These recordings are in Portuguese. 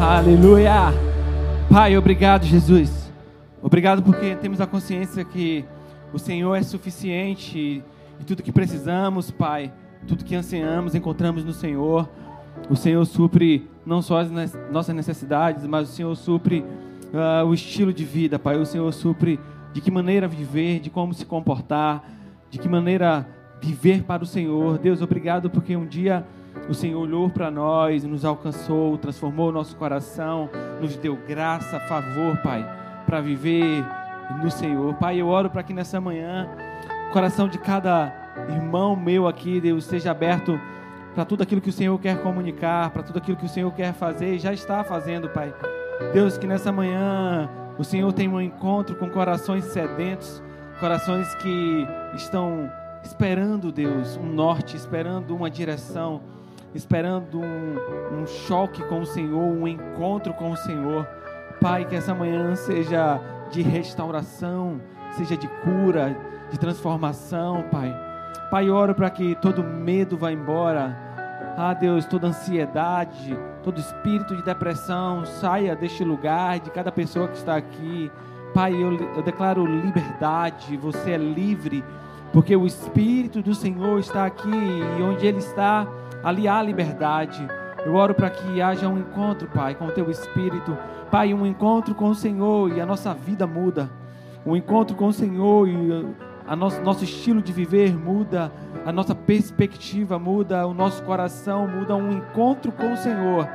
Aleluia. Pai, obrigado, Jesus. Obrigado porque temos a consciência que o Senhor é suficiente e tudo que precisamos, Pai, tudo que ansiamos, encontramos no Senhor. O Senhor supre não só as nossas necessidades, mas o Senhor supre uh, o estilo de vida, Pai. O Senhor supre de que maneira viver, de como se comportar, de que maneira viver para o Senhor. Deus, obrigado porque um dia o Senhor olhou para nós, nos alcançou, transformou o nosso coração, nos deu graça, favor, Pai, para viver no Senhor. Pai, eu oro para que nessa manhã o coração de cada irmão meu aqui, Deus, seja aberto para tudo aquilo que o Senhor quer comunicar, para tudo aquilo que o Senhor quer fazer e já está fazendo, Pai. Deus, que nessa manhã o Senhor tenha um encontro com corações sedentos, corações que estão esperando, Deus, um norte, esperando uma direção, esperando um, um choque com o Senhor, um encontro com o Senhor. Pai, que essa manhã seja de restauração, seja de cura, de transformação, Pai. Pai, oro para que todo medo vá embora, ah, Deus, toda ansiedade, todo espírito de depressão saia deste lugar, de cada pessoa que está aqui. Pai, eu, eu declaro liberdade, você é livre, porque o Espírito do Senhor está aqui e onde Ele está, ali há liberdade. Eu oro para que haja um encontro, Pai, com o Teu Espírito. Pai, um encontro com o Senhor e a nossa vida muda. Um encontro com o Senhor e a nosso, nosso estilo de viver muda, a nossa perspectiva muda, o nosso coração muda, um encontro com o Senhor.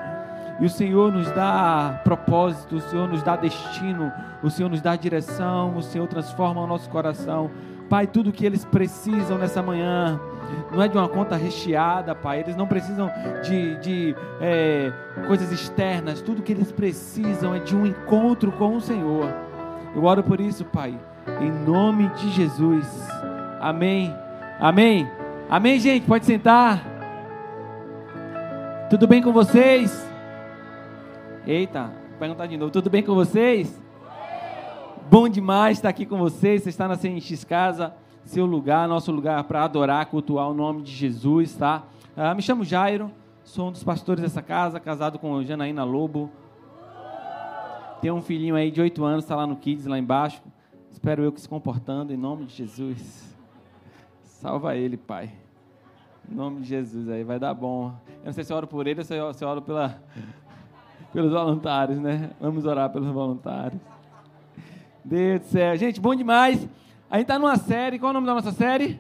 E o Senhor nos dá propósito, o Senhor nos dá destino, o Senhor nos dá direção, o Senhor transforma o nosso coração. Pai, tudo que eles precisam nessa manhã não é de uma conta recheada, Pai. Eles não precisam de, de é, coisas externas. Tudo que eles precisam é de um encontro com o Senhor. Eu oro por isso, Pai em nome de Jesus. Amém. Amém. Amém, gente. Pode sentar. Tudo bem com vocês? Eita, perguntar de novo. Tudo bem com vocês? Bom demais estar aqui com vocês. Você está na CNX Casa, seu lugar, nosso lugar para adorar, cultuar o nome de Jesus, tá? Ah, me chamo Jairo, sou um dos pastores dessa casa, casado com Janaína Lobo. Tem um filhinho aí de 8 anos, está lá no Kids, lá embaixo. Espero eu que se comportando em nome de Jesus. Salva ele, Pai. Em nome de Jesus aí, vai dar bom. Eu não sei se eu oro por ele ou se eu, oro pela, pelos voluntários, né? Vamos orar pelos voluntários. Deus do céu. Gente, bom demais. A gente está numa série. Qual é o nome da nossa série?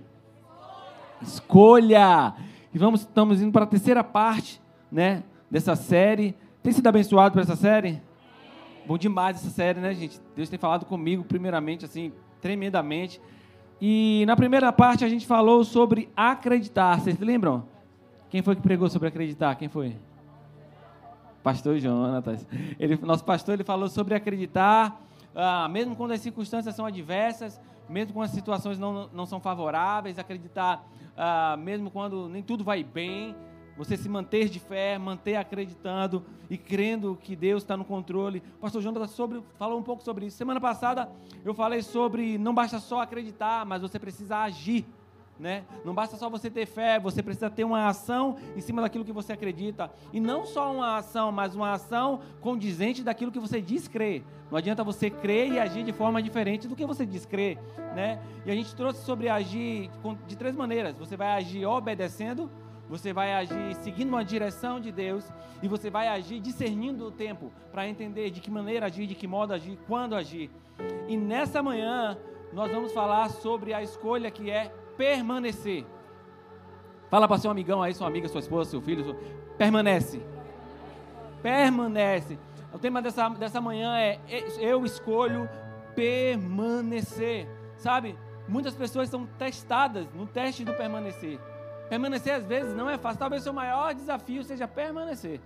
Escolha. E vamos, estamos indo para a terceira parte, né? Dessa série. Tem sido abençoado por essa série? Bom demais essa série, né, gente? Deus tem falado comigo, primeiramente, assim, tremendamente. E na primeira parte a gente falou sobre acreditar. Vocês lembram? Quem foi que pregou sobre acreditar? Quem foi? Pastor Jonatas. Ele, nosso pastor ele falou sobre acreditar, ah, mesmo quando as circunstâncias são adversas, mesmo quando as situações não, não são favoráveis, acreditar, ah, mesmo quando nem tudo vai bem, você se manter de fé, manter acreditando e crendo que Deus está no controle. Pastor Jonas sobre, falou um pouco sobre isso. Semana passada eu falei sobre não basta só acreditar, mas você precisa agir. Né? Não basta só você ter fé, você precisa ter uma ação em cima daquilo que você acredita. E não só uma ação, mas uma ação condizente daquilo que você diz crer. Não adianta você crer e agir de forma diferente do que você diz crer. Né? E a gente trouxe sobre agir de três maneiras. Você vai agir obedecendo, você vai agir seguindo uma direção de Deus e você vai agir discernindo o tempo para entender de que maneira agir, de que modo agir, quando agir. E nessa manhã nós vamos falar sobre a escolha que é permanecer. Fala para seu amigão aí, sua amiga, sua esposa, seu filho, permanece. Permanece. O tema dessa, dessa manhã é eu escolho permanecer. Sabe? Muitas pessoas são testadas no teste do permanecer. Permanecer às vezes não é fácil. Talvez o seu maior desafio seja permanecer.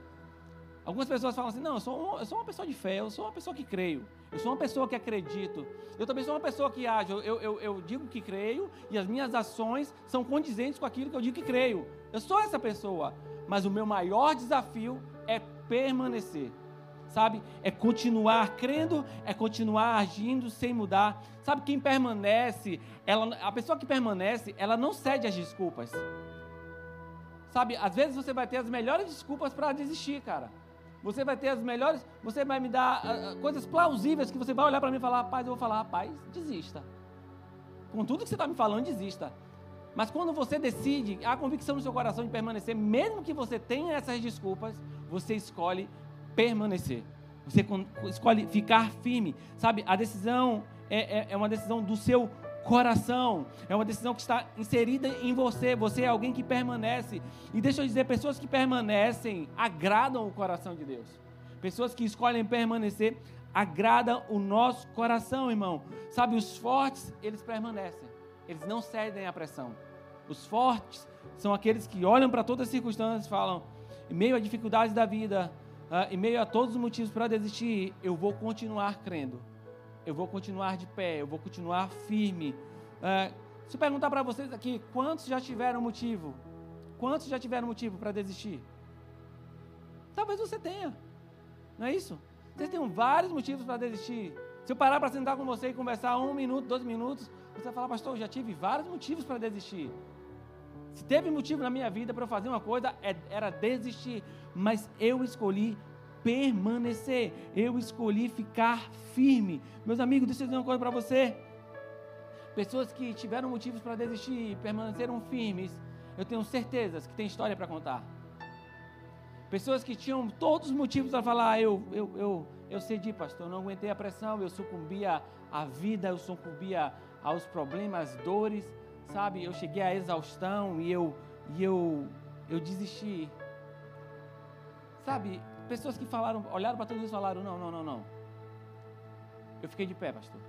Algumas pessoas falam assim: não, eu sou, um, eu sou uma pessoa de fé, eu sou uma pessoa que creio, eu sou uma pessoa que acredito, eu também sou uma pessoa que age, eu, eu, eu digo que creio e as minhas ações são condizentes com aquilo que eu digo que creio. Eu sou essa pessoa, mas o meu maior desafio é permanecer, sabe? É continuar crendo, é continuar agindo sem mudar. Sabe quem permanece? Ela, a pessoa que permanece, ela não cede às desculpas. Sabe, às vezes você vai ter as melhores desculpas para desistir, cara. Você vai ter as melhores, você vai me dar uh, coisas plausíveis que você vai olhar para mim e falar, rapaz, eu vou falar, rapaz, desista. Com tudo que você está me falando, desista. Mas quando você decide, a convicção no seu coração de permanecer, mesmo que você tenha essas desculpas, você escolhe permanecer. Você escolhe ficar firme. Sabe, a decisão é, é, é uma decisão do seu coração. É uma decisão que está inserida em você. Você é alguém que permanece. E deixa eu dizer, pessoas que permanecem agradam o coração de Deus. Pessoas que escolhem permanecer agradam o nosso coração, irmão. Sabe, os fortes, eles permanecem. Eles não cedem à pressão. Os fortes são aqueles que olham para todas as circunstâncias e falam: em meio a dificuldades da vida, uh, em meio a todos os motivos para desistir, eu vou continuar crendo eu vou continuar de pé, eu vou continuar firme. É, se perguntar para vocês aqui, quantos já tiveram motivo? Quantos já tiveram motivo para desistir? Talvez você tenha, não é isso? Vocês têm vários motivos para desistir. Se eu parar para sentar com você e conversar um minuto, dois minutos, você vai falar, pastor, eu já tive vários motivos para desistir. Se teve motivo na minha vida para eu fazer uma coisa, é, era desistir. Mas eu escolhi permanecer. Eu escolhi ficar firme. Meus amigos, deixa eu dizer uma coisa para você. Pessoas que tiveram motivos para desistir e permaneceram firmes, eu tenho certezas que tem história para contar. Pessoas que tinham todos os motivos para falar, ah, eu, eu, eu, eu cedi, pastor, eu não aguentei a pressão, eu sucumbia à vida, eu sucumbia aos problemas, dores, sabe? Eu cheguei à exaustão e eu, e eu, eu desisti. Sabe, pessoas que falaram, olharam para tudo isso e falaram: não, não, não, não. Eu fiquei de pé, pastor.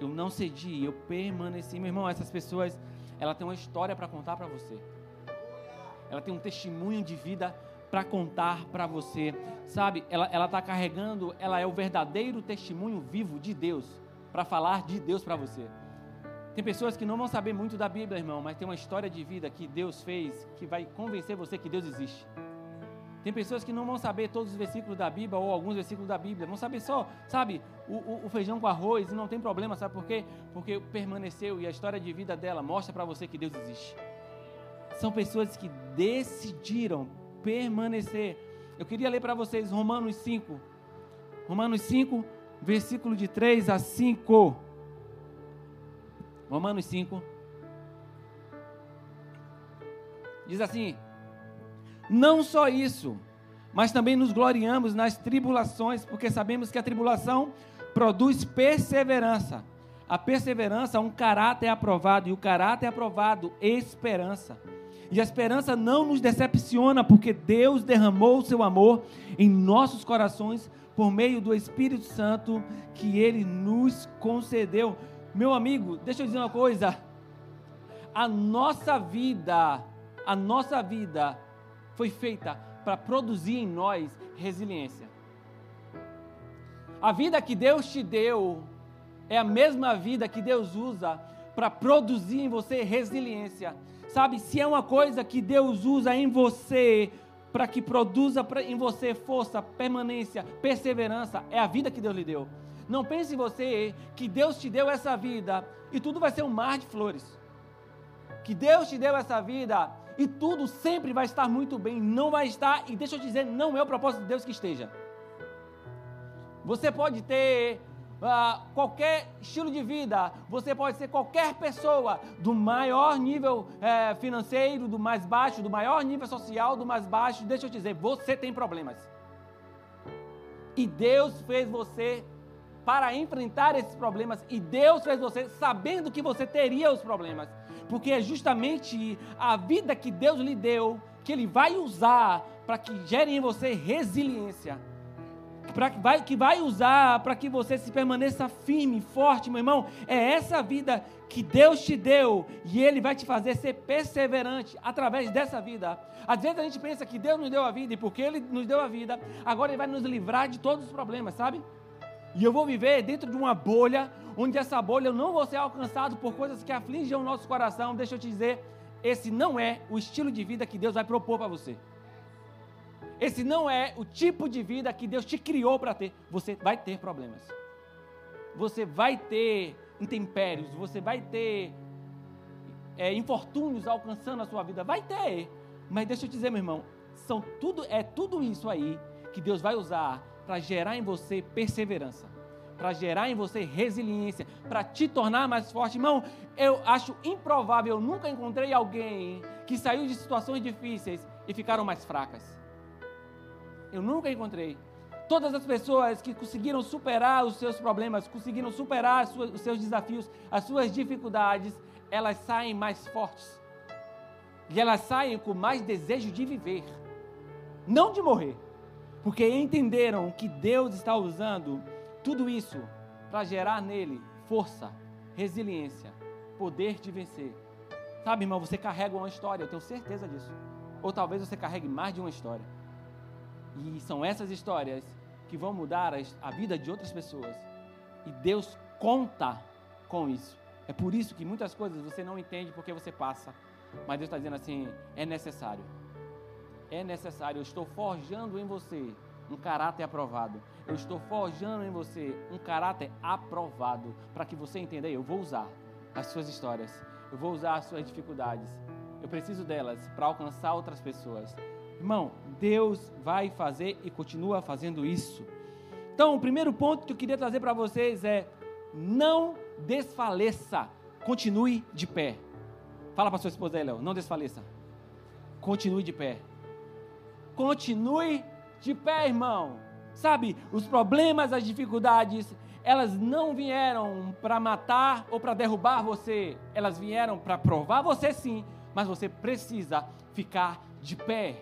Eu não cedi, eu permaneci. Meu irmão, essas pessoas, ela tem uma história para contar para você. Ela tem um testemunho de vida para contar para você. Sabe, ela está carregando, ela é o verdadeiro testemunho vivo de Deus para falar de Deus para você. Tem pessoas que não vão saber muito da Bíblia, irmão, mas tem uma história de vida que Deus fez que vai convencer você que Deus existe. Tem pessoas que não vão saber todos os versículos da Bíblia ou alguns versículos da Bíblia, vão saber só, sabe, o, o, o feijão com arroz e não tem problema, sabe por quê? Porque permaneceu e a história de vida dela mostra para você que Deus existe. São pessoas que decidiram permanecer. Eu queria ler para vocês Romanos 5. Romanos 5, versículo de 3 a 5. Romanos 5. Diz assim: não só isso, mas também nos gloriamos nas tribulações, porque sabemos que a tribulação produz perseverança. A perseverança é um caráter aprovado, e o caráter aprovado, esperança. E a esperança não nos decepciona, porque Deus derramou o seu amor em nossos corações por meio do Espírito Santo que ele nos concedeu. Meu amigo, deixa eu dizer uma coisa. A nossa vida, a nossa vida foi feita para produzir em nós resiliência. A vida que Deus te deu é a mesma vida que Deus usa para produzir em você resiliência. Sabe, se é uma coisa que Deus usa em você para que produza em você força, permanência, perseverança, é a vida que Deus lhe deu. Não pense em você que Deus te deu essa vida e tudo vai ser um mar de flores. Que Deus te deu essa vida e tudo sempre vai estar muito bem. Não vai estar, e deixa eu te dizer, não é o propósito de Deus que esteja. Você pode ter uh, qualquer estilo de vida, você pode ser qualquer pessoa, do maior nível uh, financeiro, do mais baixo, do maior nível social, do mais baixo. Deixa eu te dizer, você tem problemas. E Deus fez você para enfrentar esses problemas, e Deus fez você sabendo que você teria os problemas porque é justamente a vida que Deus lhe deu que Ele vai usar para que gere em você resiliência, pra, vai, que vai usar para que você se permaneça firme, forte, meu irmão. É essa vida que Deus te deu e Ele vai te fazer ser perseverante através dessa vida. Às vezes a gente pensa que Deus nos deu a vida e porque Ele nos deu a vida, agora Ele vai nos livrar de todos os problemas, sabe? E eu vou viver dentro de uma bolha onde essa bolha eu não vou ser alcançado por coisas que afligem o nosso coração, deixa eu te dizer, esse não é o estilo de vida que Deus vai propor para você. Esse não é o tipo de vida que Deus te criou para ter. Você vai ter problemas. Você vai ter intempéries, você vai ter é, infortúnios alcançando a sua vida. Vai ter. Mas deixa eu te dizer, meu irmão, são tudo, é tudo isso aí que Deus vai usar para gerar em você perseverança, para gerar em você resiliência, para te tornar mais forte. Irmão, eu acho improvável, eu nunca encontrei alguém que saiu de situações difíceis e ficaram mais fracas. Eu nunca encontrei. Todas as pessoas que conseguiram superar os seus problemas, conseguiram superar os seus desafios, as suas dificuldades, elas saem mais fortes. E elas saem com mais desejo de viver, não de morrer. Porque entenderam que Deus está usando tudo isso para gerar nele força, resiliência, poder de vencer. Sabe, irmão, você carrega uma história, eu tenho certeza disso. Ou talvez você carregue mais de uma história. E são essas histórias que vão mudar a vida de outras pessoas. E Deus conta com isso. É por isso que muitas coisas você não entende porque você passa. Mas Deus está dizendo assim: é necessário. É necessário. Eu estou forjando em você um caráter aprovado. Eu estou forjando em você um caráter aprovado. Para que você entenda, eu vou usar as suas histórias. Eu vou usar as suas dificuldades. Eu preciso delas para alcançar outras pessoas. Irmão, Deus vai fazer e continua fazendo isso. Então, o primeiro ponto que eu queria trazer para vocês é: não desfaleça, continue de pé. Fala para sua esposa aí, Léo, não desfaleça. Continue de pé. Continue de pé, irmão. Sabe, os problemas, as dificuldades, elas não vieram para matar ou para derrubar você. Elas vieram para provar você sim, mas você precisa ficar de pé.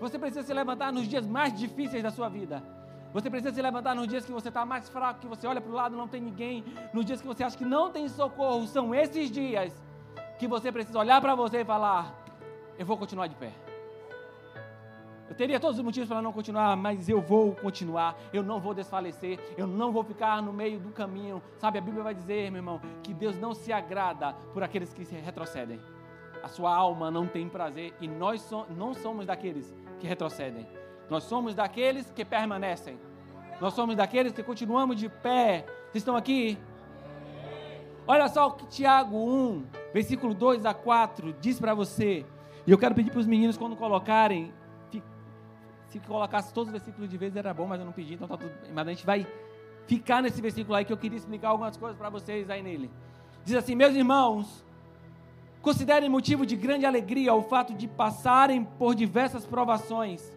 Você precisa se levantar nos dias mais difíceis da sua vida. Você precisa se levantar nos dias que você está mais fraco, que você olha para o lado não tem ninguém, nos dias que você acha que não tem socorro. São esses dias que você precisa olhar para você e falar: Eu vou continuar de pé. Eu teria todos os motivos para não continuar, mas eu vou continuar. Eu não vou desfalecer. Eu não vou ficar no meio do caminho. Sabe, a Bíblia vai dizer, meu irmão, que Deus não se agrada por aqueles que se retrocedem. A sua alma não tem prazer e nós so, não somos daqueles que retrocedem. Nós somos daqueles que permanecem. Nós somos daqueles que continuamos de pé. Vocês estão aqui? Olha só o que Tiago 1, versículo 2 a 4 diz para você. E eu quero pedir para os meninos quando colocarem, se colocasse todos os versículos de vez era bom, mas eu não pedi, então tá tudo bem. Mas a gente vai ficar nesse versículo aí que eu queria explicar algumas coisas para vocês aí nele. Diz assim: Meus irmãos, Considerem motivo de grande alegria o fato de passarem por diversas provações,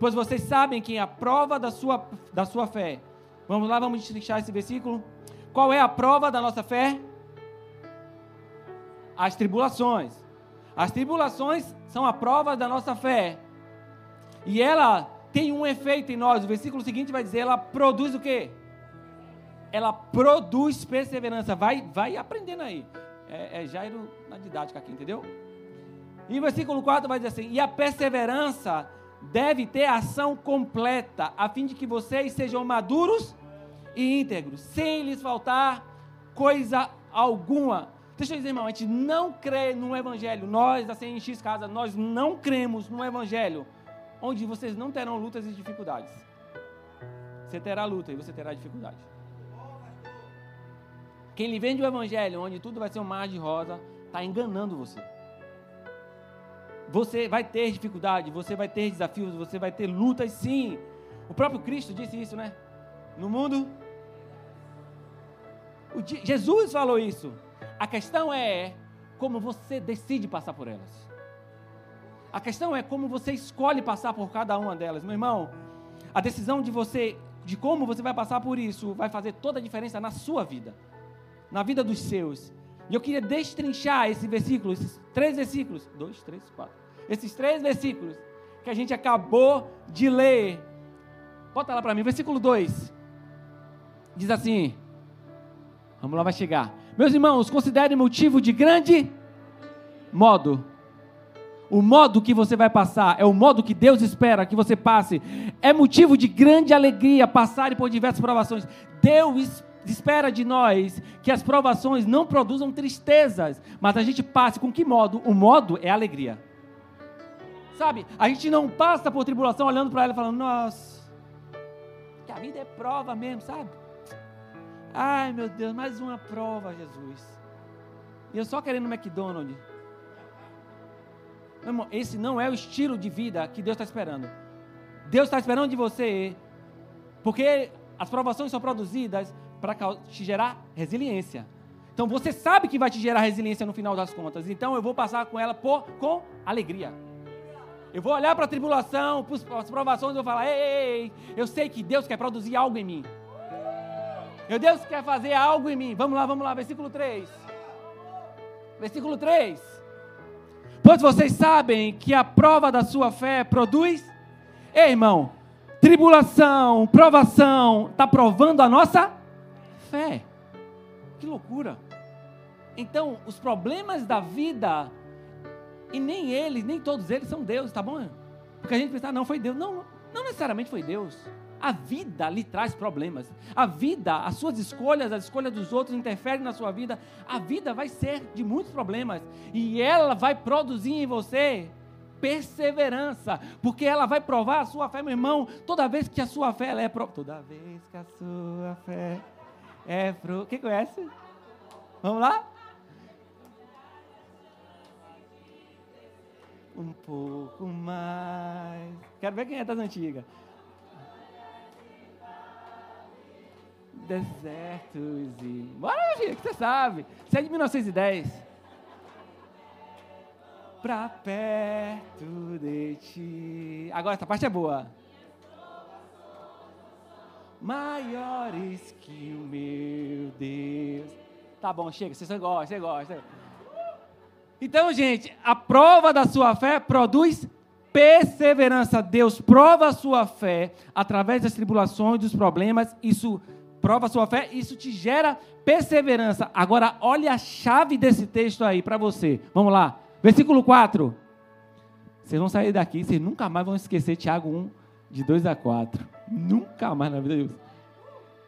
pois vocês sabem que a prova da sua, da sua fé. Vamos lá, vamos destrinchar esse versículo. Qual é a prova da nossa fé? As tribulações. As tribulações são a prova da nossa fé. E ela tem um efeito em nós. O versículo seguinte vai dizer: ela produz o quê? Ela produz perseverança. Vai, vai aprendendo aí é, é Jairo na didática aqui, entendeu? E o versículo 4 vai dizer assim: E a perseverança deve ter ação completa, a fim de que vocês sejam maduros e íntegros, sem lhes faltar coisa alguma. Deixa eu dizer, irmão, a gente não crê no Evangelho. Nós, da CNX Casa, nós não cremos no Evangelho onde vocês não terão lutas e dificuldades. Você terá luta e você terá dificuldade. Quem lhe vende o evangelho, onde tudo vai ser um mar de rosa, está enganando você. Você vai ter dificuldade, você vai ter desafios, você vai ter lutas, sim. O próprio Cristo disse isso, né? No mundo. Jesus falou isso. A questão é como você decide passar por elas. A questão é como você escolhe passar por cada uma delas. Meu irmão, a decisão de você, de como você vai passar por isso, vai fazer toda a diferença na sua vida na vida dos seus. E eu queria destrinchar esse versículo, esses três versículos, dois, três, quatro, esses três versículos que a gente acabou de ler. Bota lá para mim, versículo 2. Diz assim: Vamos lá, vai chegar. Meus irmãos, considerem motivo de grande modo. O modo que você vai passar é o modo que Deus espera que você passe. É motivo de grande alegria passar por diversas provações. Deus espera de nós que as provações não produzam tristezas, mas a gente passe com que modo? O modo é alegria. Sabe? A gente não passa por tribulação olhando para ela e falando, nossa, que a vida é prova mesmo, sabe? Ai meu Deus, mais uma prova, Jesus. E eu só querendo McDonald's. Meu irmão, esse não é o estilo de vida que Deus está esperando. Deus está esperando de você, porque as provações são produzidas para te gerar resiliência. Então você sabe que vai te gerar resiliência no final das contas. Então eu vou passar com ela por, com alegria. Eu vou olhar para a tribulação, para as provações e vou falar: ei, ei, ei, eu sei que Deus quer produzir algo em mim. Meu Deus quer fazer algo em mim. Vamos lá, vamos lá, versículo 3. Versículo 3. Pois vocês sabem que a prova da sua fé produz. Ei, irmão, tribulação, provação, está provando a nossa fé. Que loucura. Então, os problemas da vida, e nem eles, nem todos eles são Deus, tá bom? Porque a gente pensa, ah, não, foi Deus. Não, não necessariamente foi Deus. A vida lhe traz problemas. A vida, as suas escolhas, as escolhas dos outros interferem na sua vida. A vida vai ser de muitos problemas. E ela vai produzir em você perseverança, porque ela vai provar a sua fé, meu irmão. Toda vez que a sua fé é toda vez que a sua fé é pro... Quem conhece? Vamos lá? Um pouco mais. Quero ver quem é das antigas. Desertos e. Bora, filho, que você sabe. Você é de 1910. Pra perto de ti. Agora, essa parte é boa. Maiores que o meu Deus. Tá bom, chega, você gosta, você gosta. Então, gente, a prova da sua fé produz perseverança. Deus prova a sua fé através das tribulações, dos problemas. Isso prova a sua fé, isso te gera perseverança. Agora, olha a chave desse texto aí para você. Vamos lá. Versículo 4. Vocês vão sair daqui, vocês nunca mais vão esquecer Tiago 1, de 2 a 4. Nunca mais na vida de Deus.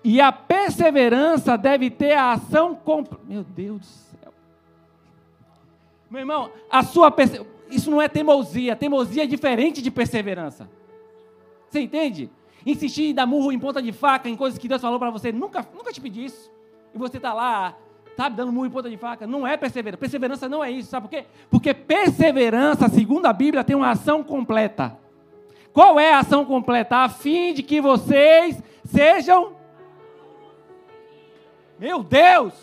E a perseverança deve ter a ação completa. Meu Deus do céu. Meu irmão, a sua isso não é teimosia. Teimosia é diferente de perseverança. Você entende? Insistir em dar murro em ponta de faca, em coisas que Deus falou para você, nunca, nunca te pedi isso. E você está lá, sabe, dando murro em ponta de faca. Não é perseverança. Perseverança não é isso, sabe por quê? Porque perseverança, segundo a Bíblia, tem uma ação completa. Qual é a ação completa? A fim de que vocês sejam. Meu Deus!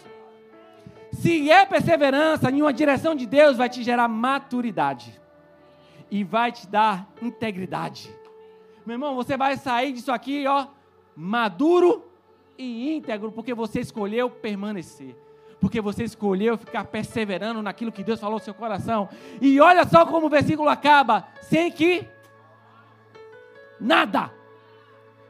Se é perseverança em uma direção de Deus, vai te gerar maturidade e vai te dar integridade. Meu irmão, você vai sair disso aqui, ó, maduro e íntegro, porque você escolheu permanecer. Porque você escolheu ficar perseverando naquilo que Deus falou no seu coração. E olha só como o versículo acaba: sem que nada.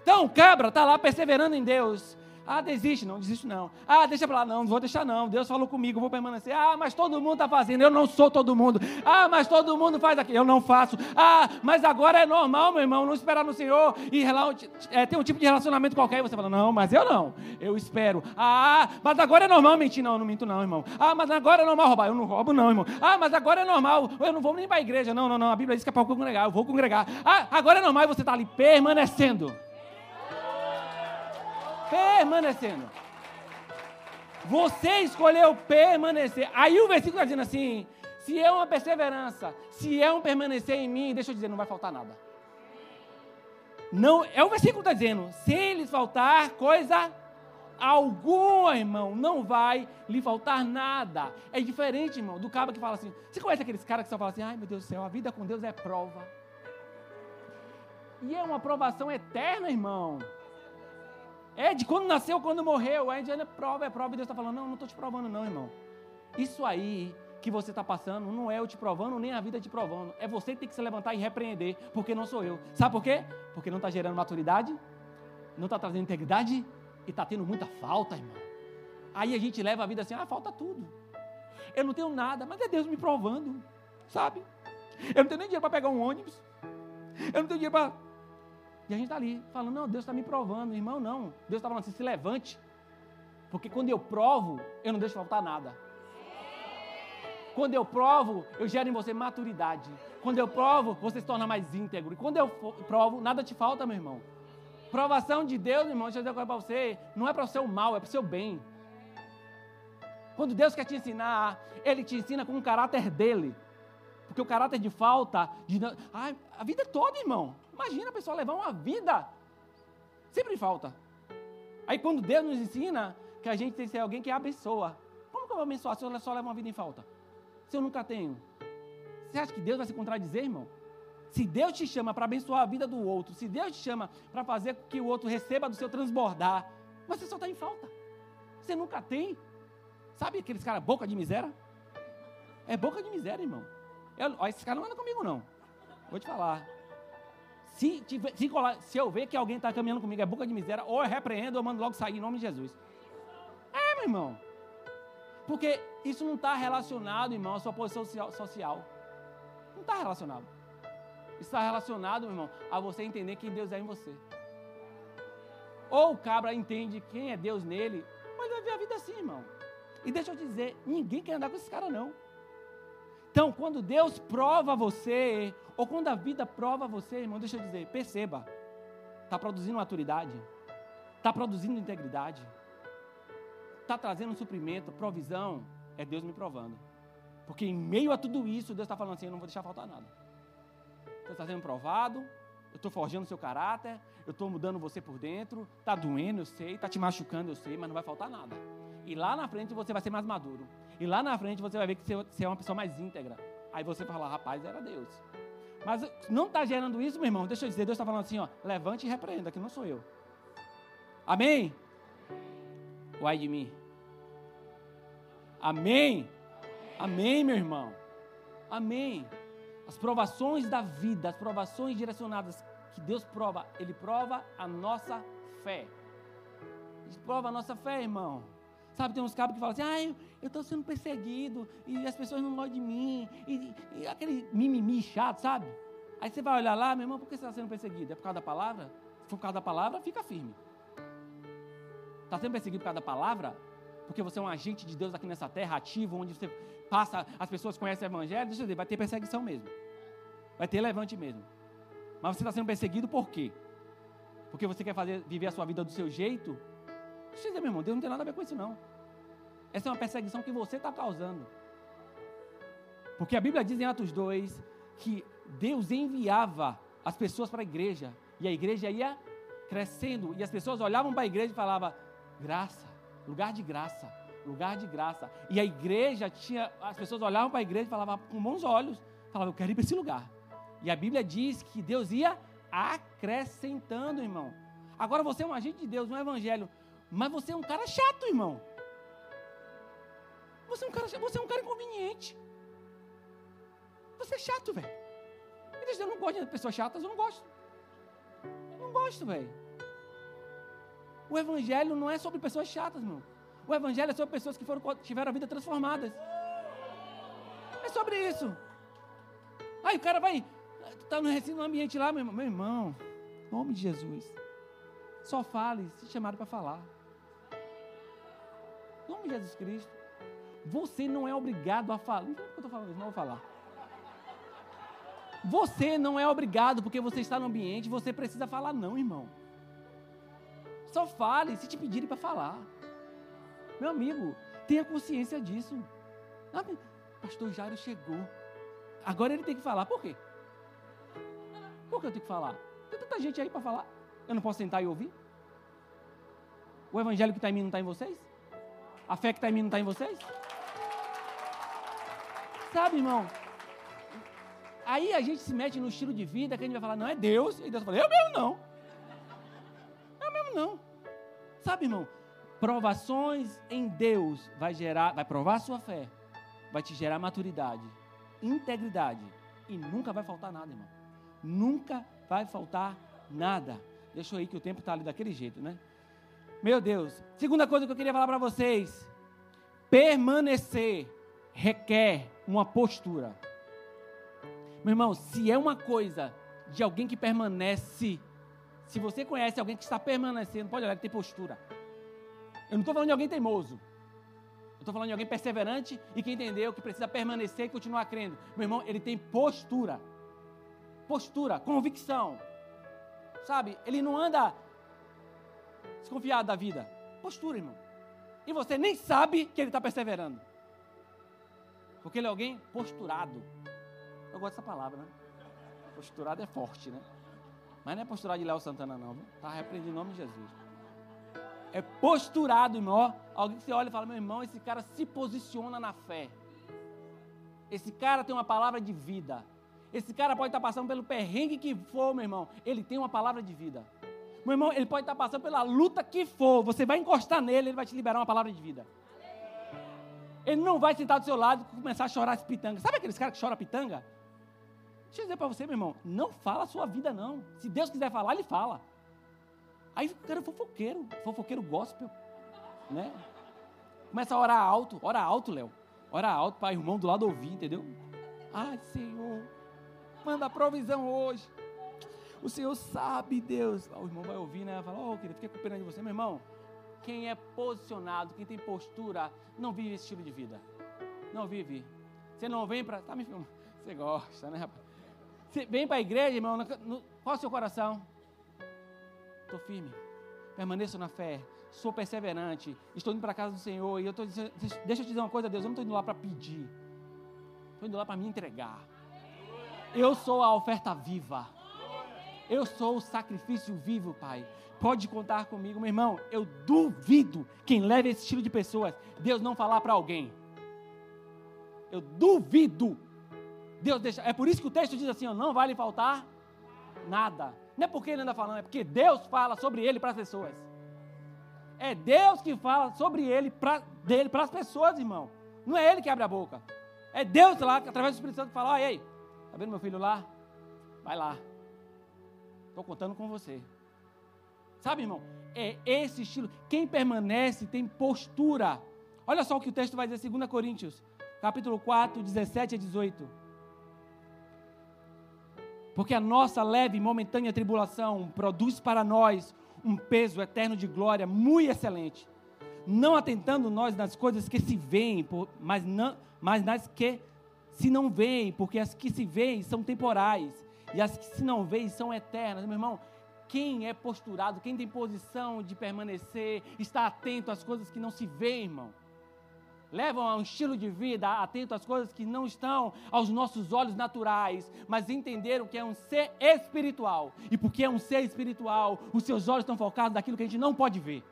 Então, cabra está lá perseverando em Deus. Ah, desiste, não, desiste não. Ah, deixa para lá, não, não vou deixar não. Deus falou comigo, vou permanecer. Ah, mas todo mundo está fazendo, eu não sou todo mundo. Ah, mas todo mundo faz aquilo, eu não faço. Ah, mas agora é normal, meu irmão, não esperar no Senhor e é, ter um tipo de relacionamento qualquer. E você fala, não, mas eu não, eu espero. Ah, mas agora é normal mentir, não, eu não minto não, irmão. Ah, mas agora é normal roubar, eu não roubo não, irmão. Ah, mas agora é normal, eu não vou nem para a igreja, não, não, não. A Bíblia diz que é para congregar, eu vou congregar. Ah, agora é normal e você está ali permanecendo permanecendo. Você escolheu permanecer. Aí o versículo está dizendo assim: se é uma perseverança, se é um permanecer em mim, deixa eu dizer, não vai faltar nada. Não, é o versículo está dizendo: sem lhes faltar coisa alguma, irmão, não vai lhe faltar nada. É diferente, irmão, do cara que fala assim. Você conhece aqueles caras que só falam assim: ai meu Deus do céu, a vida com Deus é prova. E é uma provação eterna, irmão. É de quando nasceu, quando morreu. Aí é prova, é prova. E Deus está falando: não, não estou te provando, não, irmão. Isso aí que você está passando não é eu te provando, nem a vida te provando. É você que tem que se levantar e repreender, porque não sou eu. Sabe por quê? Porque não está gerando maturidade, não está trazendo integridade e está tendo muita falta, irmão. Aí a gente leva a vida assim: ah, falta tudo. Eu não tenho nada, mas é Deus me provando, sabe? Eu não tenho nem dinheiro para pegar um ônibus. Eu não tenho dinheiro para e a gente está ali, falando, não, Deus está me provando. Irmão, não. Deus está falando assim, se levante. Porque quando eu provo, eu não deixo faltar nada. Quando eu provo, eu gero em você maturidade. Quando eu provo, você se torna mais íntegro. E quando eu provo, nada te falta, meu irmão. Provação de Deus, irmão, deixa eu dizer uma coisa para você, não é para o seu mal, é para o seu bem. Quando Deus quer te ensinar, Ele te ensina com o caráter dele. Porque o caráter de falta, de, ai, a vida toda, irmão. Imagina a pessoa levar uma vida. Sempre falta. Aí quando Deus nos ensina que a gente tem que ser alguém que abençoa. Como que eu vou abençoar se eu só levo uma vida em falta? Se eu nunca tenho. Você acha que Deus vai se contradizer, irmão? Se Deus te chama para abençoar a vida do outro, se Deus te chama para fazer que o outro receba do seu transbordar, você só está em falta. Você nunca tem. Sabe aqueles caras boca de miséria? É boca de miséria, irmão. Eu, ó, esses caras não andam comigo, não. Vou te falar. Se, tiver, se, se, eu ver que alguém está caminhando comigo é boca de miséria, ou eu repreendo, ou eu mando logo sair em nome de Jesus. É, meu irmão. Porque isso não está relacionado, irmão, à sua posição social. Não está relacionado. Está relacionado, meu irmão, a você entender quem Deus é em você. Ou o cabra entende quem é Deus nele, mas ele vai ver a vida assim, irmão. E deixa eu dizer, ninguém quer andar com esse cara, não. Então, quando Deus prova você, ou quando a vida prova você, irmão, deixa eu dizer, perceba, está produzindo maturidade, está produzindo integridade, está trazendo suprimento, provisão, é Deus me provando. Porque em meio a tudo isso, Deus está falando assim: eu não vou deixar faltar nada. Você está sendo provado, eu estou forjando seu caráter, eu estou mudando você por dentro, está doendo, eu sei, está te machucando, eu sei, mas não vai faltar nada. E lá na frente você vai ser mais maduro. E lá na frente você vai ver que você é uma pessoa mais íntegra. Aí você fala, rapaz, era Deus. Mas não está gerando isso, meu irmão. Deixa eu dizer, Deus está falando assim, ó, levante e repreenda, que não sou eu. Amém? Uai de mim. Amém? Amém, meu irmão. Amém. As provações da vida, as provações direcionadas que Deus prova, Ele prova a nossa fé. Ele prova a nossa fé, irmão. Sabe, tem uns cabos que falam assim, ah, eu estou sendo perseguido e as pessoas não gostam de mim. E, e aquele mimimi chato, sabe? Aí você vai olhar lá, meu irmão, por que você está sendo perseguido? É por causa da palavra? Se for por causa da palavra, fica firme. Está sendo perseguido por causa da palavra? Porque você é um agente de Deus aqui nessa terra, ativo, onde você passa, as pessoas conhecem o Evangelho, deixa eu dizer, vai ter perseguição mesmo. Vai ter levante mesmo. Mas você está sendo perseguido por quê? Porque você quer fazer, viver a sua vida do seu jeito? Dizer, meu irmão, Deus não tem nada a ver com isso, não. Essa é uma perseguição que você está causando. Porque a Bíblia diz em Atos 2 que Deus enviava as pessoas para a igreja. E a igreja ia crescendo. E as pessoas olhavam para a igreja e falavam: graça, lugar de graça, lugar de graça. E a igreja tinha. As pessoas olhavam para a igreja e falavam com bons olhos: falavam, eu quero ir para esse lugar. E a Bíblia diz que Deus ia acrescentando, irmão. Agora você é um agente de Deus, um evangelho. Mas você é um cara chato, irmão. Você é um cara, você é um cara inconveniente. Você é chato, velho. Eu não gosto de pessoas chatas, eu não gosto. Eu não gosto, velho. O evangelho não é sobre pessoas chatas, meu. O evangelho é sobre pessoas que foram, tiveram a vida transformadas. É sobre isso. Aí o cara vai, está no, no ambiente lá, meu irmão, meu irmão, nome de Jesus. Só fale se chamaram para falar. De Jesus Cristo. Você não é obrigado a falar. Não sei porque eu estou falando isso, não vou falar. Você não é obrigado, porque você está no ambiente, você precisa falar, não, irmão. Só fale se te pedirem para falar. Meu amigo, tenha consciência disso. Pastor Jairo chegou. Agora ele tem que falar. Por quê? Por que eu tenho que falar? Tem tanta gente aí para falar. Eu não posso sentar e ouvir? O evangelho que está em mim não está em vocês? A fé que está em mim não está em vocês? Sabe, irmão? Aí a gente se mete no estilo de vida que a gente vai falar, não é Deus. E Deus fala, eu mesmo não. Eu mesmo não. Sabe, irmão? Provações em Deus vai gerar, vai provar a sua fé, vai te gerar maturidade, integridade e nunca vai faltar nada, irmão. Nunca vai faltar nada. Deixa eu ir que o tempo está ali daquele jeito, né? Meu Deus. Segunda coisa que eu queria falar para vocês: permanecer requer uma postura. Meu irmão, se é uma coisa de alguém que permanece, se você conhece alguém que está permanecendo, pode olhar que tem postura. Eu não estou falando de alguém teimoso. Eu estou falando de alguém perseverante e que entendeu que precisa permanecer e continuar crendo. Meu irmão, ele tem postura. Postura, convicção. Sabe? Ele não anda desconfiado da vida. Postura, irmão. E você nem sabe que ele está perseverando. Porque ele é alguém posturado. Eu gosto dessa palavra, né? Posturado é forte, né? Mas não é posturado de Léo Santana, não. Está repreendido em nome de Jesus. É posturado, irmão. Alguém que você olha e fala, meu irmão, esse cara se posiciona na fé. Esse cara tem uma palavra de vida. Esse cara pode estar passando pelo perrengue que for, meu irmão. Ele tem uma palavra de vida. Meu irmão, ele pode estar passando pela luta que for. Você vai encostar nele, ele vai te liberar uma palavra de vida. Ele não vai sentar do seu lado e começar a chorar as pitangas. Sabe aqueles caras que choram pitanga? Deixa eu dizer para você, meu irmão, não fala a sua vida, não. Se Deus quiser falar, ele fala. Aí o cara fofoqueiro, fofoqueiro gospel, né? Começa a orar alto, ora alto, Léo. Ora alto para o irmão do lado ouvir, entendeu? Ai, Senhor, manda provisão hoje. O Senhor sabe, Deus. O irmão vai ouvir, né? Vai falar, oh, querido, fiquei com pena de você, meu irmão. Quem é posicionado, quem tem postura, não vive esse estilo de vida. Não vive. Você não vem para. Tá me filmando? Você gosta, né, rapaz? Você vem para a igreja, irmão. No, no, qual o seu coração? Estou firme. Permaneço na fé. Sou perseverante. Estou indo para a casa do Senhor. E eu estou dizendo. Deixa eu te dizer uma coisa, Deus. Eu não estou indo lá para pedir. Estou indo lá para me entregar. Eu sou a oferta viva. Eu sou o sacrifício vivo, Pai. Pode contar comigo, meu irmão. Eu duvido quem leva esse estilo de pessoas, Deus não falar para alguém. Eu duvido. Deus deixa. É por isso que o texto diz assim: não vai lhe faltar nada. Não é porque ele anda falando, é porque Deus fala sobre ele para as pessoas. É Deus que fala sobre ele, pra, dele para as pessoas, irmão. Não é ele que abre a boca. É Deus lá, através do Espírito Santo, que fala: ei, tá vendo meu filho lá? Vai lá. Estou contando com você. Sabe, irmão? É esse estilo. Quem permanece tem postura. Olha só o que o texto vai dizer, 2 Coríntios, capítulo 4, 17 a 18. Porque a nossa leve e momentânea tribulação produz para nós um peso eterno de glória muito excelente. Não atentando nós nas coisas que se veem, mas, não, mas nas que se não veem, porque as que se veem são temporais e as que se não veem são eternas. Meu irmão, quem é posturado, quem tem posição de permanecer, está atento às coisas que não se vê, irmão. Levam a um estilo de vida atento às coisas que não estão aos nossos olhos naturais, mas entenderam que é um ser espiritual. E porque é um ser espiritual, os seus olhos estão focados naquilo que a gente não pode ver.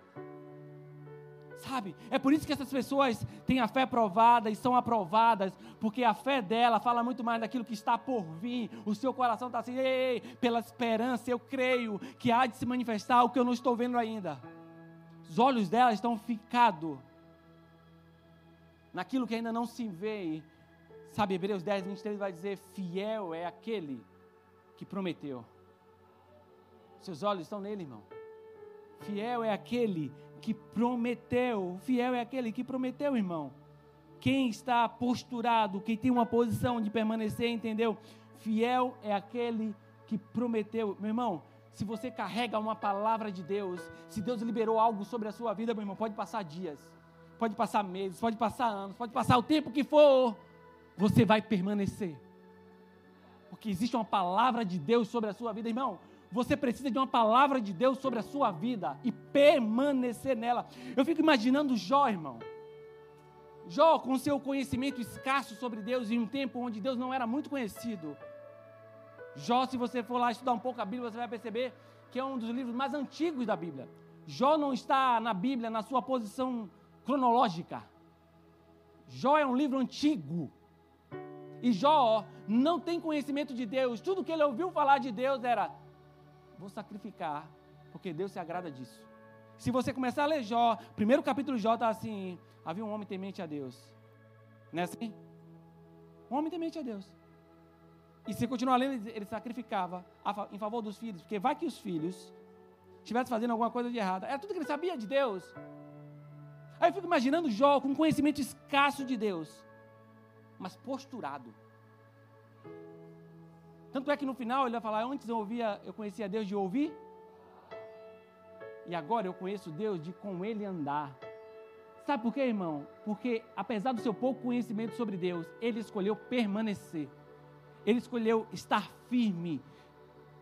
Sabe? É por isso que essas pessoas têm a fé provada e são aprovadas, porque a fé dela fala muito mais daquilo que está por vir. O seu coração está assim, ei, pela esperança, eu creio que há de se manifestar o que eu não estou vendo ainda. Os olhos dela estão ficados naquilo que ainda não se vê. Sabe, Hebreus 10, 23 vai dizer: Fiel é aquele que prometeu. Seus olhos estão nele, irmão. Fiel é aquele que prometeu. Fiel é aquele que prometeu, irmão. Quem está posturado, quem tem uma posição de permanecer, entendeu? Fiel é aquele que prometeu. Meu irmão, se você carrega uma palavra de Deus, se Deus liberou algo sobre a sua vida, meu irmão, pode passar dias, pode passar meses, pode passar anos, pode passar o tempo que for, você vai permanecer. Porque existe uma palavra de Deus sobre a sua vida, irmão você precisa de uma palavra de Deus sobre a sua vida e permanecer nela. Eu fico imaginando Jó, irmão. Jó, com seu conhecimento escasso sobre Deus em um tempo onde Deus não era muito conhecido. Jó, se você for lá estudar um pouco a Bíblia, você vai perceber que é um dos livros mais antigos da Bíblia. Jó não está na Bíblia na sua posição cronológica. Jó é um livro antigo. E Jó não tem conhecimento de Deus. Tudo que ele ouviu falar de Deus era vou sacrificar, porque Deus se agrada disso. Se você começar a ler Jó, primeiro capítulo de Jó está assim: havia um homem temente a Deus. Não é assim? Um homem temente a Deus. E se continuar lendo, ele sacrificava em favor dos filhos, porque vai que os filhos estivessem fazendo alguma coisa de errada. Era tudo que ele sabia de Deus. Aí eu fico imaginando Jó com conhecimento escasso de Deus, mas posturado. Tanto é que no final ele vai falar: antes eu ouvia, eu conhecia Deus de ouvir, e agora eu conheço Deus de com Ele andar. Sabe por quê, irmão? Porque apesar do seu pouco conhecimento sobre Deus, ele escolheu permanecer. Ele escolheu estar firme.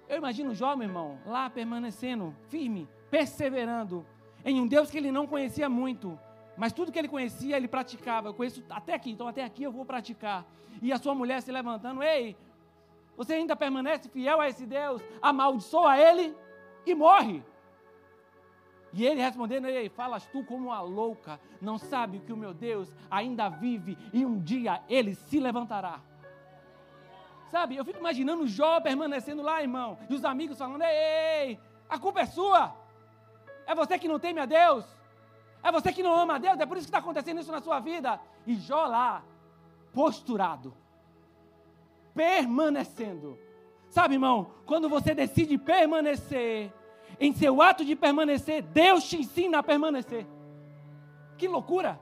Eu imagino o jovem irmão, lá permanecendo, firme, perseverando em um Deus que ele não conhecia muito, mas tudo que ele conhecia, ele praticava. Eu conheço até aqui, então até aqui eu vou praticar. E a sua mulher se levantando, ei, Você ainda permanece fiel a esse Deus, amaldiçoa ele e morre. E ele respondendo, ei, falas tu como uma louca, não sabe que o meu Deus ainda vive e um dia ele se levantará. Sabe, eu fico imaginando Jó permanecendo lá, irmão, e os amigos falando, ei, a culpa é sua. É você que não teme a Deus. É você que não ama a Deus, é por isso que está acontecendo isso na sua vida. E Jó lá, posturado, permanecendo. Sabe, irmão, quando você decide permanecer, em seu ato de permanecer, Deus te ensina a permanecer. Que loucura!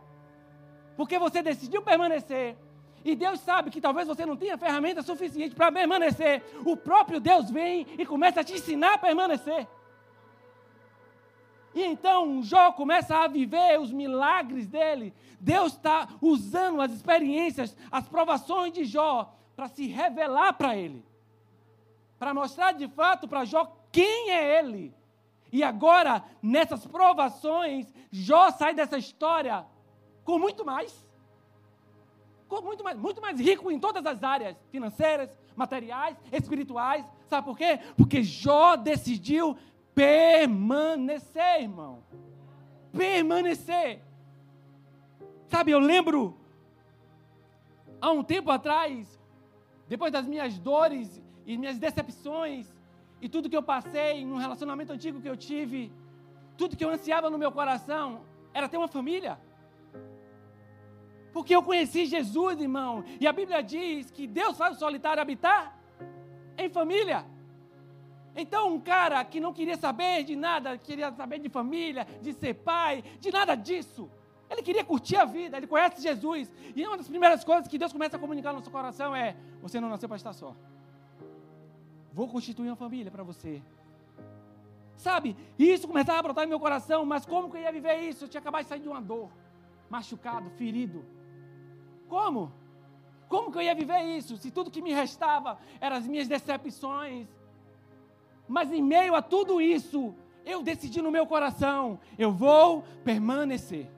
Porque você decidiu permanecer, e Deus sabe que talvez você não tenha ferramenta suficiente para permanecer. O próprio Deus vem e começa a te ensinar a permanecer. E então Jó começa a viver os milagres dele. Deus está usando as experiências, as provações de Jó para se revelar para ele. Para mostrar de fato para Jó quem é ele. E agora, nessas provações, Jó sai dessa história com muito mais. Com muito mais, muito mais rico em todas as áreas financeiras, materiais, espirituais. Sabe por quê? Porque Jó decidiu permanecer, irmão. Permanecer. Sabe, eu lembro há um tempo atrás, depois das minhas dores e minhas decepções, e tudo que eu passei num relacionamento antigo que eu tive, tudo que eu ansiava no meu coração era ter uma família. Porque eu conheci Jesus, irmão, e a Bíblia diz que Deus faz o solitário habitar em família. Então, um cara que não queria saber de nada, queria saber de família, de ser pai, de nada disso. Ele queria curtir a vida, ele conhece Jesus. E uma das primeiras coisas que Deus começa a comunicar no seu coração é: você não nasceu para estar só. Vou constituir uma família para você. Sabe? Isso começava a brotar no meu coração, mas como que eu ia viver isso? Eu tinha acabado de sair de uma dor, machucado, ferido. Como? Como que eu ia viver isso? Se tudo que me restava eram as minhas decepções. Mas em meio a tudo isso, eu decidi no meu coração: eu vou permanecer.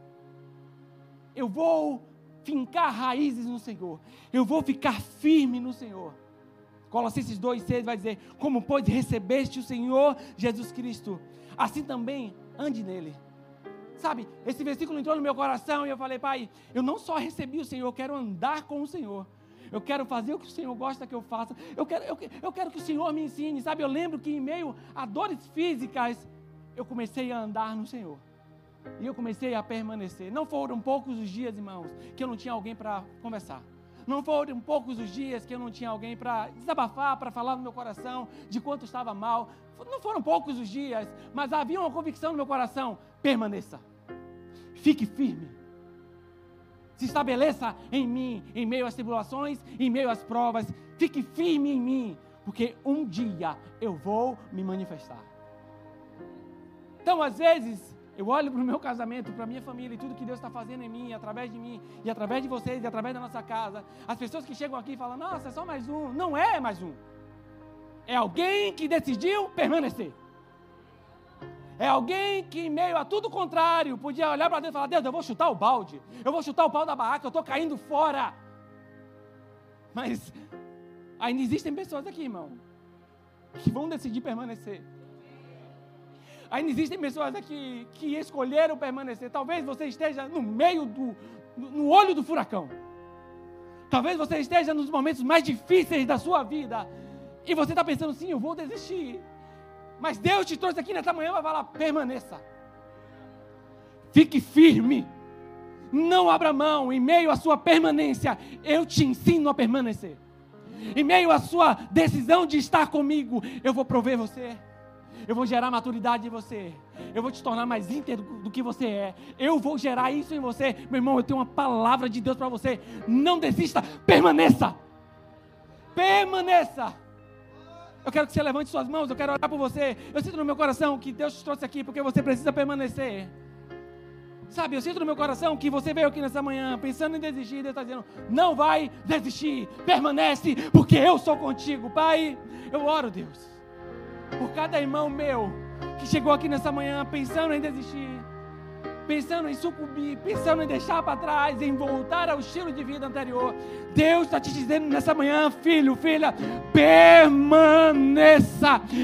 Eu vou fincar raízes no Senhor. Eu vou ficar firme no Senhor. Colossenses 2,6 vai dizer: Como pois recebeste o Senhor Jesus Cristo, assim também ande nele. Sabe, esse versículo entrou no meu coração e eu falei, Pai, eu não só recebi o Senhor, eu quero andar com o Senhor. Eu quero fazer o que o Senhor gosta que eu faça. Eu quero, eu, eu quero que o Senhor me ensine. Sabe, eu lembro que em meio a dores físicas, eu comecei a andar no Senhor. E eu comecei a permanecer. Não foram poucos os dias, irmãos, que eu não tinha alguém para conversar. Não foram poucos os dias que eu não tinha alguém para desabafar, para falar no meu coração de quanto estava mal. Não foram poucos os dias, mas havia uma convicção no meu coração: permaneça, fique firme, se estabeleça em mim, em meio às tribulações, em meio às provas, fique firme em mim, porque um dia eu vou me manifestar. Então, às vezes, eu olho para o meu casamento, para a minha família e tudo que Deus está fazendo em mim, através de mim, e através de vocês, e através da nossa casa. As pessoas que chegam aqui falam, nossa, é só mais um. Não é mais um. É alguém que decidiu permanecer. É alguém que, em meio a tudo contrário, podia olhar para Deus e falar: Deus, eu vou chutar o balde, eu vou chutar o pau da barraca, eu estou caindo fora. Mas ainda existem pessoas aqui, irmão, que vão decidir permanecer. Ainda existem pessoas aqui que escolheram permanecer. Talvez você esteja no meio do, no olho do furacão. Talvez você esteja nos momentos mais difíceis da sua vida. E você está pensando, sim, eu vou desistir. Mas Deus te trouxe aqui nessa manhã para falar: permaneça. Fique firme. Não abra mão. Em meio à sua permanência, eu te ensino a permanecer. Em meio à sua decisão de estar comigo, eu vou prover você. Eu vou gerar maturidade em você. Eu vou te tornar mais íntegro do que você é. Eu vou gerar isso em você. Meu irmão, eu tenho uma palavra de Deus para você. Não desista, permaneça. Permaneça. Eu quero que você levante suas mãos, eu quero orar por você. Eu sinto no meu coração que Deus te trouxe aqui porque você precisa permanecer. Sabe, eu sinto no meu coração que você veio aqui nessa manhã pensando em desistir, Deus está dizendo: não vai desistir, permanece, porque eu sou contigo, Pai. Eu oro, Deus por cada irmão meu que chegou aqui nessa manhã pensando em desistir. pensando em sucumbir, pensando em deixar para trás, em voltar ao estilo de vida anterior. Deus está te dizendo nessa manhã, filho, filha, permaneça.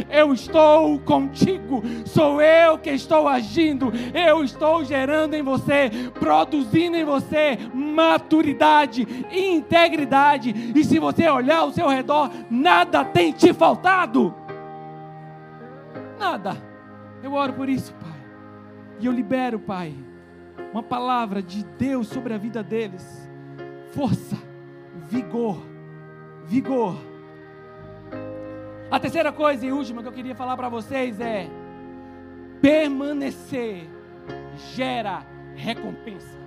Eu estou contigo, sou eu que estou agindo, eu estou gerando em você, produzindo em você maturidade, integridade. E se você olhar ao seu redor, nada tem te faltado. Nada. Eu oro por isso, Pai. E eu libero, Pai, uma palavra de Deus sobre a vida deles. Força, vigor, vigor. A terceira coisa e última que eu queria falar para vocês é: permanecer gera recompensa.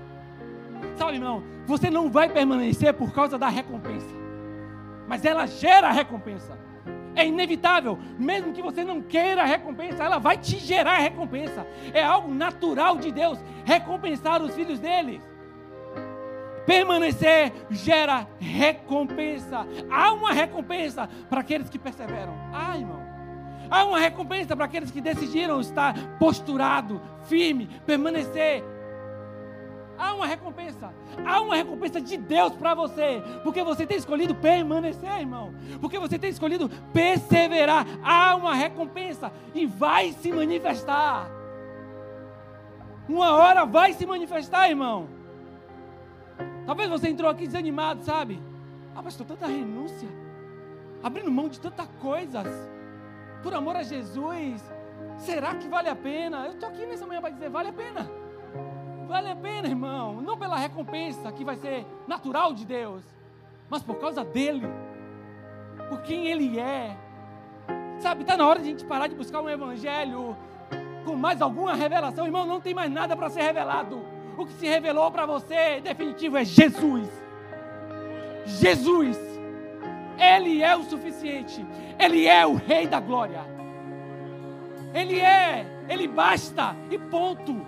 Sabe, irmão, você não vai permanecer por causa da recompensa, mas ela gera recompensa é inevitável, mesmo que você não queira a recompensa, ela vai te gerar recompensa. É algo natural de Deus recompensar os filhos dele. Permanecer gera recompensa. Há uma recompensa para aqueles que perseveram. Ah, irmão. Há uma recompensa para aqueles que decidiram estar posturado, firme, permanecer há uma recompensa. Há uma recompensa de Deus para você, porque você tem escolhido permanecer, irmão. Porque você tem escolhido perseverar. Há uma recompensa e vai se manifestar. Uma hora vai se manifestar, irmão. Talvez você entrou aqui desanimado, sabe? Ah, pastor, tanta renúncia. Abrindo mão de tantas coisas. Por amor a Jesus. Será que vale a pena? Eu estou aqui nessa manhã para dizer, vale a pena. Vale a pena, irmão. Não pela recompensa que vai ser natural de Deus, mas por causa dele, por quem ele é. Sabe, está na hora de a gente parar de buscar um evangelho com mais alguma revelação, irmão. Não tem mais nada para ser revelado. O que se revelou para você, definitivo, é Jesus. Jesus. Ele é o suficiente. Ele é o Rei da Glória. Ele é. Ele basta. E ponto.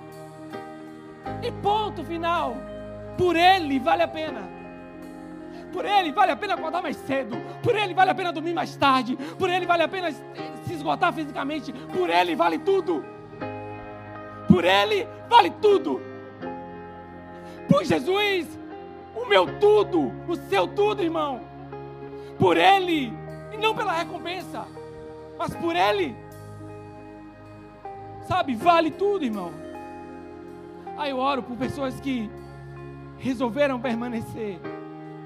E ponto final. Por Ele vale a pena. Por Ele vale a pena acordar mais cedo. Por Ele vale a pena dormir mais tarde. Por Ele vale a pena se esgotar fisicamente. Por Ele vale tudo. Por Ele vale tudo. Por Jesus, o meu tudo, o seu tudo, irmão. Por Ele, e não pela recompensa, mas por Ele. Sabe, vale tudo, irmão. Aí eu oro por pessoas que resolveram permanecer,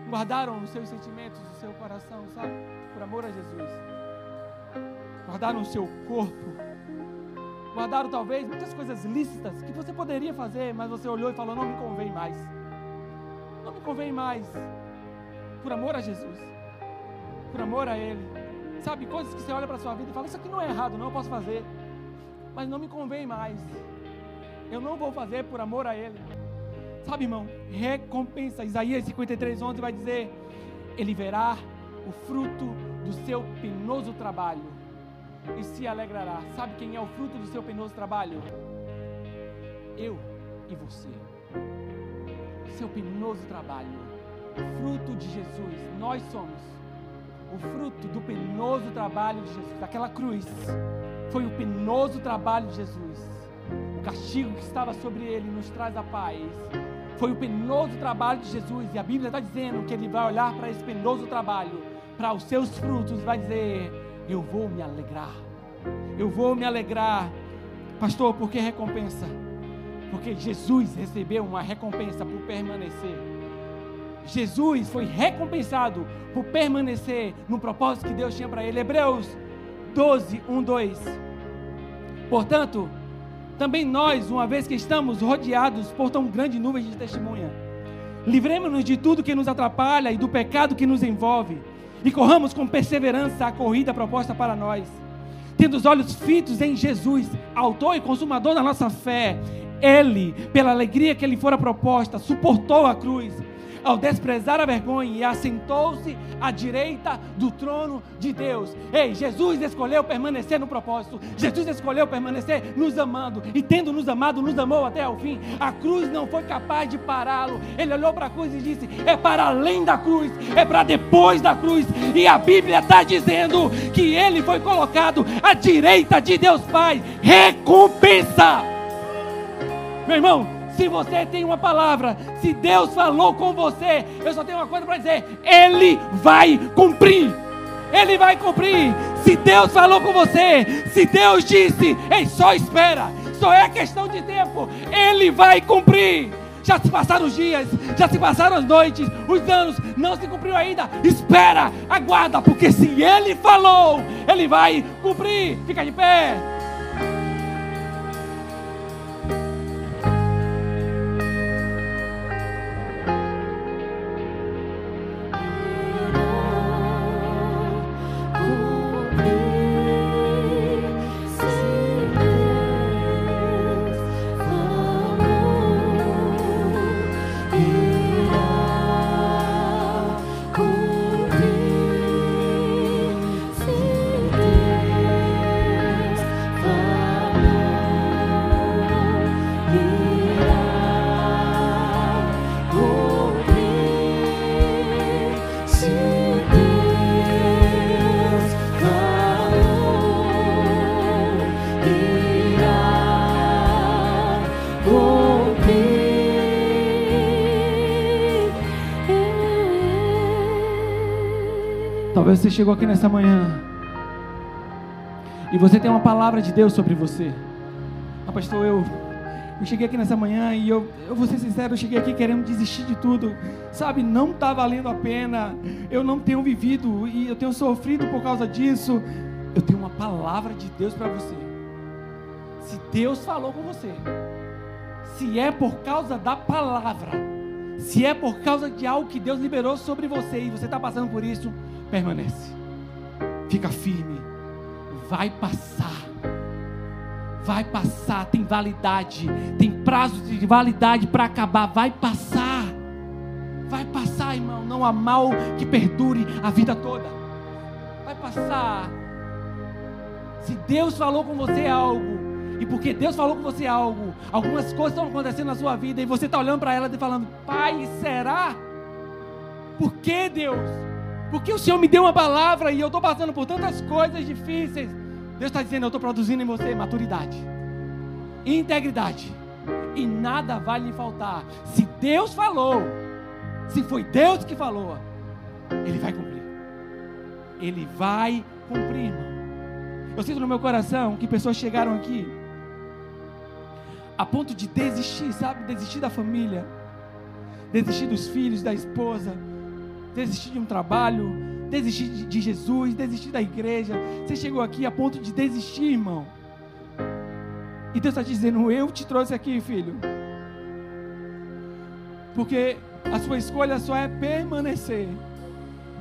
guardaram os seus sentimentos, o seu coração, sabe? Por amor a Jesus. Guardaram o seu corpo. Guardaram talvez muitas coisas lícitas que você poderia fazer, mas você olhou e falou: não me convém mais. Não me convém mais. Por amor a Jesus. Por amor a Ele. Sabe, coisas que você olha para a sua vida e fala: Isso aqui não é errado, não, eu posso fazer. Mas não me convém mais. Eu não vou fazer por amor a Ele. Sabe, irmão? Recompensa. Isaías 53, 11 vai dizer: Ele verá o fruto do seu penoso trabalho e se alegrará. Sabe quem é o fruto do seu penoso trabalho? Eu e você. Seu penoso trabalho. Fruto de Jesus. Nós somos o fruto do penoso trabalho de Jesus. Aquela cruz foi o penoso trabalho de Jesus castigo que estava sobre ele nos traz a paz. Foi o penoso trabalho de Jesus, e a Bíblia está dizendo que ele vai olhar para esse penoso trabalho, para os seus frutos, e vai dizer: Eu vou me alegrar, eu vou me alegrar. Pastor, por que recompensa? Porque Jesus recebeu uma recompensa por permanecer. Jesus foi recompensado por permanecer no propósito que Deus tinha para ele. Hebreus 12, 1, 2. Portanto, também nós, uma vez que estamos rodeados por tão grande nuvem de testemunha, livremos-nos de tudo que nos atrapalha e do pecado que nos envolve, e corramos com perseverança a corrida proposta para nós, tendo os olhos fitos em Jesus, autor e consumador da nossa fé. Ele, pela alegria que lhe fora proposta, suportou a cruz ao desprezar a vergonha e assentou-se à direita do trono de Deus. Ei, Jesus escolheu permanecer no propósito. Jesus escolheu permanecer nos amando e tendo nos amado, nos amou até o fim. A cruz não foi capaz de pará-lo. Ele olhou para a cruz e disse: "É para além da cruz, é para depois da cruz". E a Bíblia está dizendo que ele foi colocado à direita de Deus Pai. Recompensa. Meu irmão, Se você tem uma palavra, se Deus falou com você, eu só tenho uma coisa para dizer: Ele vai cumprir. Ele vai cumprir. Se Deus falou com você, se Deus disse, ei, só espera, só é questão de tempo, Ele vai cumprir. Já se passaram os dias, já se passaram as noites, os anos, não se cumpriu ainda. Espera, aguarda, porque se Ele falou, Ele vai cumprir. Fica de pé. Talvez você chegou aqui nessa manhã e você tem uma palavra de Deus sobre você. Ah, pastor, eu, eu cheguei aqui nessa manhã e eu, eu vou ser sincero, eu cheguei aqui querendo desistir de tudo. Sabe, não está valendo a pena. Eu não tenho vivido e eu tenho sofrido por causa disso. Eu tenho uma palavra de Deus para você. Se Deus falou com você, se é por causa da palavra, se é por causa de algo que Deus liberou sobre você e você está passando por isso, permanece. Fica firme. Vai passar. Vai passar. Tem validade. Tem prazo de validade para acabar. Vai passar. Vai passar, irmão. Não há mal que perdure a vida toda. Vai passar. Se Deus falou com você algo, e porque Deus falou com você algo, algumas coisas estão acontecendo na sua vida e você está olhando para ela e falando: Pai, será? Por que Deus? Porque o Senhor me deu uma palavra e eu estou passando por tantas coisas difíceis. Deus está dizendo: Eu estou produzindo em você maturidade, integridade, e nada vai lhe faltar. Se Deus falou, se foi Deus que falou, Ele vai cumprir. Ele vai cumprir, irmão. Eu sinto no meu coração que pessoas chegaram aqui a ponto de desistir, sabe? Desistir da família, desistir dos filhos, da esposa desistir de um trabalho, desistir de Jesus, desistir da igreja. Você chegou aqui a ponto de desistir, irmão. E Deus está dizendo: Eu te trouxe aqui, filho. Porque a sua escolha só é permanecer.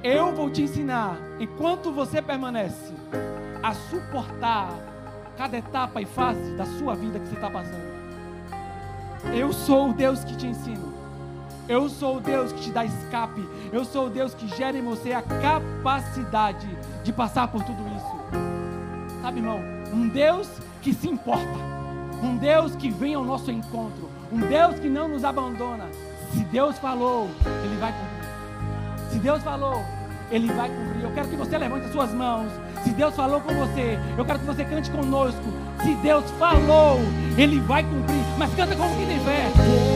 Eu vou te ensinar, enquanto você permanece, a suportar cada etapa e fase da sua vida que você está passando. Eu sou o Deus que te ensino. Eu sou o Deus que te dá escape. Eu sou o Deus que gera em você a capacidade de passar por tudo isso. Sabe, irmão? Um Deus que se importa. Um Deus que vem ao nosso encontro. Um Deus que não nos abandona. Se Deus falou, Ele vai cumprir. Se Deus falou, Ele vai cumprir. Eu quero que você levante as suas mãos. Se Deus falou com você, eu quero que você cante conosco. Se Deus falou, Ele vai cumprir. Mas canta como que tem fé.